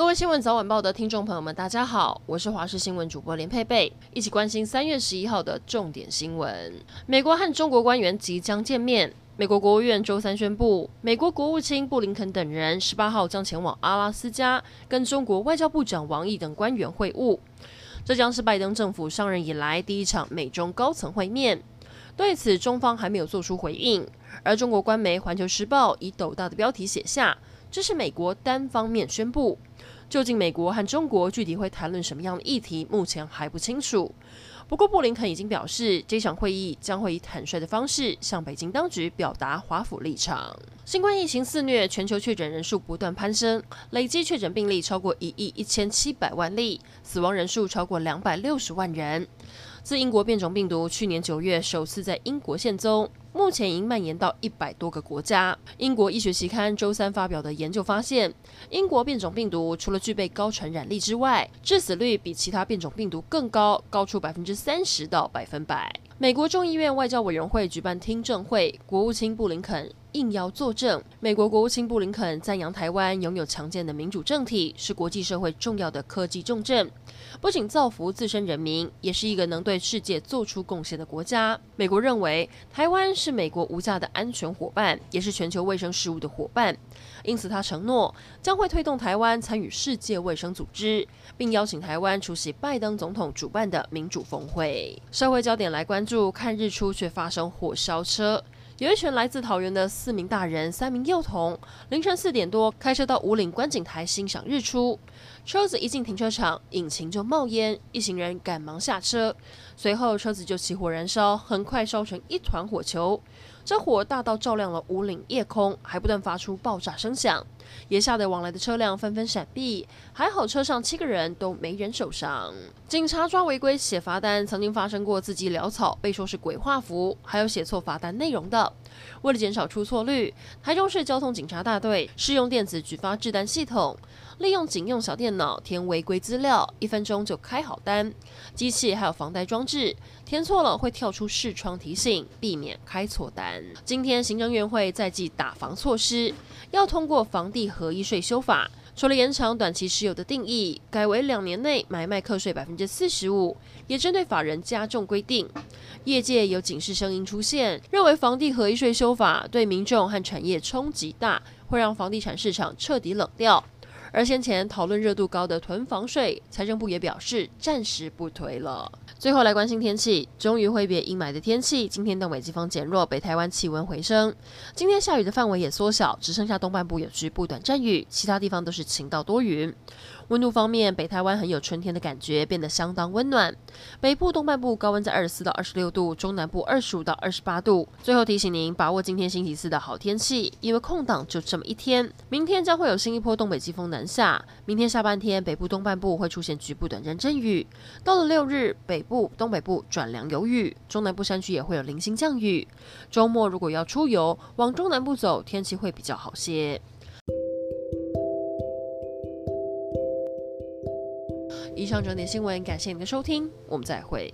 各位新闻早晚报的听众朋友们，大家好，我是华视新闻主播连佩佩，一起关心三月十一号的重点新闻。美国和中国官员即将见面。美国国务院周三宣布，美国国务卿布林肯等人十八号将前往阿拉斯加，跟中国外交部长王毅等官员会晤。这将是拜登政府上任以来第一场美中高层会面。对此，中方还没有做出回应。而中国官媒《环球时报》以斗大的标题写下。这是美国单方面宣布，究竟美国和中国具体会谈论什么样的议题，目前还不清楚。不过，布林肯已经表示，这场会议将会以坦率的方式向北京当局表达华府立场。新冠疫情肆虐，全球确诊人数不断攀升，累计确诊病例超过一亿一千七百万例，死亡人数超过两百六十万人。自英国变种病毒去年九月首次在英国现踪，目前已蔓延到一百多个国家。英国医学期刊周三发表的研究发现，英国变种病毒除了具备高传染力之外，致死率比其他变种病毒更高，高出百分之三十到百分百。美国众议院外交委员会举办听证会，国务卿布林肯应邀作证。美国国务卿布林肯赞扬台湾拥有强健的民主政体，是国际社会重要的科技重镇，不仅造福自身人民，也是一个能对世界做出贡献的国家。美国认为台湾是美国无价的安全伙伴，也是全球卫生事务的伙伴，因此他承诺将会推动台湾参与世界卫生组织，并邀请台湾出席拜登总统主办的民主峰会。社会焦点来关注。看日出却发生火烧车，有一群来自桃园的四名大人、三名幼童，凌晨四点多开车到五岭观景台欣赏日出。车子一进停车场，引擎就冒烟，一行人赶忙下车，随后车子就起火燃烧，很快烧成一团火球。这火大到照亮了五岭夜空，还不断发出爆炸声响。也吓得往来的车辆纷纷闪避，还好车上七个人都没人受伤。警察抓违规写罚单，曾经发生过字迹潦草，被说是鬼画符，还有写错罚单内容的。为了减少出错率，台中市交通警察大队试用电子举发制单系统，利用警用小电脑填违规资料，一分钟就开好单。机器还有防呆装置，填错了会跳出视窗提醒，避免开错单。今天行政院会再继打防措施，要通过房地地合一税修法，除了延长短期持有的定义，改为两年内买卖课税百分之四十五，也针对法人加重规定。业界有警示声音出现，认为房地合一税修法对民众和产业冲击大，会让房地产市场彻底冷掉。而先前讨论热度高的囤房税，财政部也表示暂时不推了。最后来关心天气，终于挥别阴霾的天气，今天东北季风减弱，北台湾气温回升。今天下雨的范围也缩小，只剩下东半部有局部短暂雨，其他地方都是晴到多云。温度方面，北台湾很有春天的感觉，变得相当温暖。北部、东半部高温在二十四到二十六度，中南部二十五到二十八度。最后提醒您，把握今天星期四的好天气，因为空档就这么一天。明天将会有新一波东北季风南下，明天下半天北部、东半部会出现局部短暂阵雨。到了六日，北部、东北部转凉有雨，中南部山区也会有零星降雨。周末如果要出游，往中南部走，天气会比较好些。以上整点新闻，感谢您的收听，我们再会。